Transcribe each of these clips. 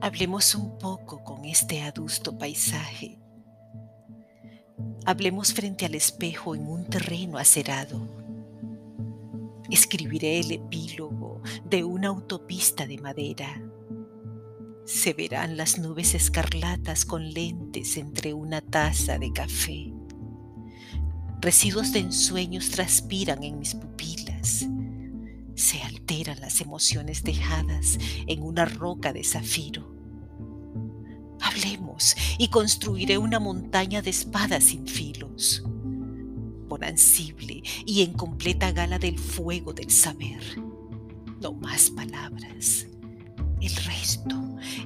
Hablemos un poco con este adusto paisaje. Hablemos frente al espejo en un terreno acerado. Escribiré el epílogo de una autopista de madera. Se verán las nubes escarlatas con lentes entre una taza de café. Residuos de ensueños transpiran en mis pupilas. Se alteran las emociones dejadas en una roca de zafiro. Y construiré una montaña de espadas sin filos, bonancible y en completa gala del fuego del saber. No más palabras. El resto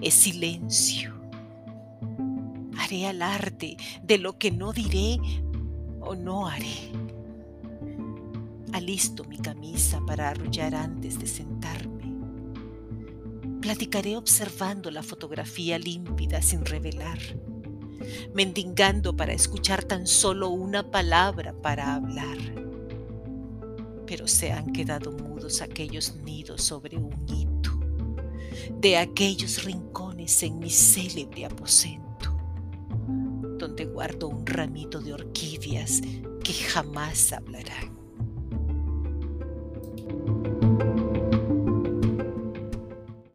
es silencio. Haré alarde de lo que no diré o no haré. Alisto mi camisa para arrullar antes de sentarme. Platicaré observando la fotografía límpida sin revelar, mendigando para escuchar tan solo una palabra para hablar. Pero se han quedado mudos aquellos nidos sobre un hito, de aquellos rincones en mi célebre aposento donde guardo un ramito de orquídeas que jamás hablarán.